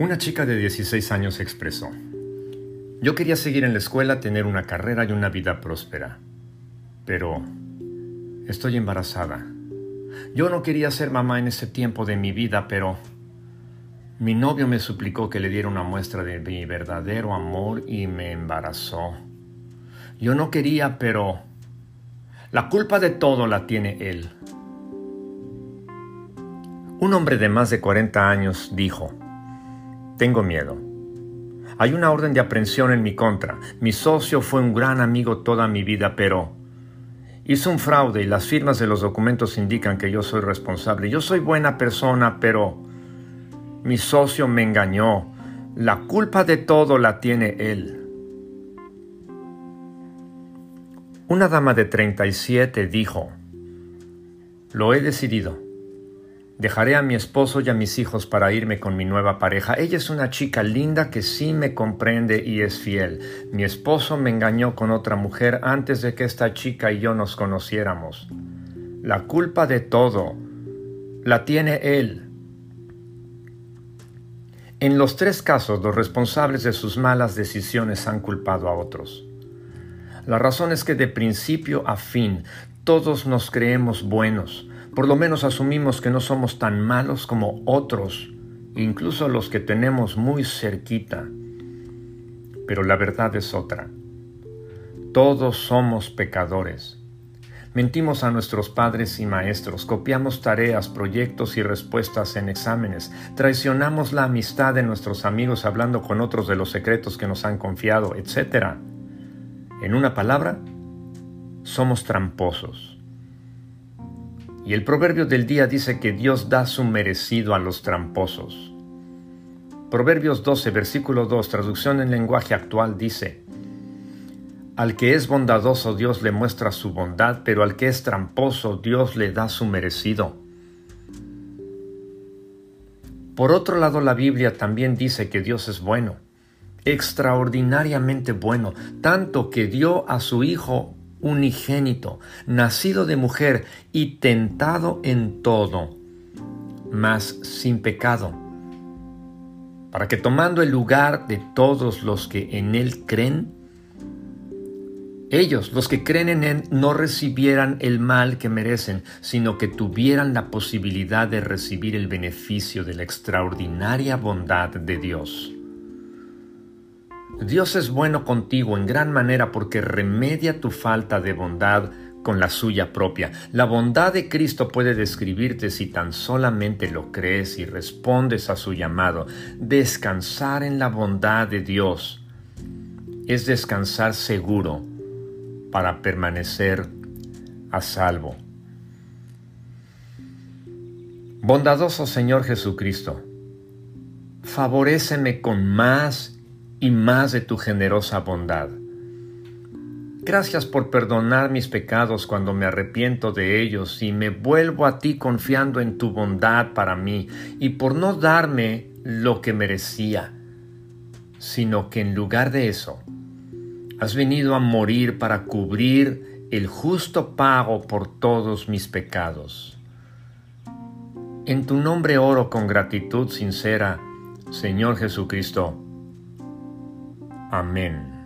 Una chica de 16 años expresó, yo quería seguir en la escuela, tener una carrera y una vida próspera, pero estoy embarazada. Yo no quería ser mamá en ese tiempo de mi vida, pero mi novio me suplicó que le diera una muestra de mi verdadero amor y me embarazó. Yo no quería, pero la culpa de todo la tiene él. Un hombre de más de 40 años dijo, tengo miedo. Hay una orden de aprehensión en mi contra. Mi socio fue un gran amigo toda mi vida, pero hizo un fraude y las firmas de los documentos indican que yo soy responsable. Yo soy buena persona, pero mi socio me engañó. La culpa de todo la tiene él. Una dama de 37 dijo, lo he decidido. Dejaré a mi esposo y a mis hijos para irme con mi nueva pareja. Ella es una chica linda que sí me comprende y es fiel. Mi esposo me engañó con otra mujer antes de que esta chica y yo nos conociéramos. La culpa de todo la tiene él. En los tres casos los responsables de sus malas decisiones han culpado a otros. La razón es que de principio a fin todos nos creemos buenos, por lo menos asumimos que no somos tan malos como otros, incluso los que tenemos muy cerquita. Pero la verdad es otra. Todos somos pecadores. Mentimos a nuestros padres y maestros, copiamos tareas, proyectos y respuestas en exámenes, traicionamos la amistad de nuestros amigos hablando con otros de los secretos que nos han confiado, etc. En una palabra, somos tramposos. Y el proverbio del día dice que Dios da su merecido a los tramposos. Proverbios 12, versículo 2, traducción en lenguaje actual dice, Al que es bondadoso Dios le muestra su bondad, pero al que es tramposo Dios le da su merecido. Por otro lado, la Biblia también dice que Dios es bueno, extraordinariamente bueno, tanto que dio a su Hijo unigénito, nacido de mujer y tentado en todo, mas sin pecado, para que tomando el lugar de todos los que en Él creen, ellos, los que creen en Él, no recibieran el mal que merecen, sino que tuvieran la posibilidad de recibir el beneficio de la extraordinaria bondad de Dios. Dios es bueno contigo en gran manera porque remedia tu falta de bondad con la suya propia. La bondad de Cristo puede describirte si tan solamente lo crees y respondes a su llamado. Descansar en la bondad de Dios es descansar seguro para permanecer a salvo. Bondadoso Señor Jesucristo, favoréceme con más y más de tu generosa bondad. Gracias por perdonar mis pecados cuando me arrepiento de ellos y me vuelvo a ti confiando en tu bondad para mí y por no darme lo que merecía, sino que en lugar de eso, has venido a morir para cubrir el justo pago por todos mis pecados. En tu nombre oro con gratitud sincera, Señor Jesucristo. Amen.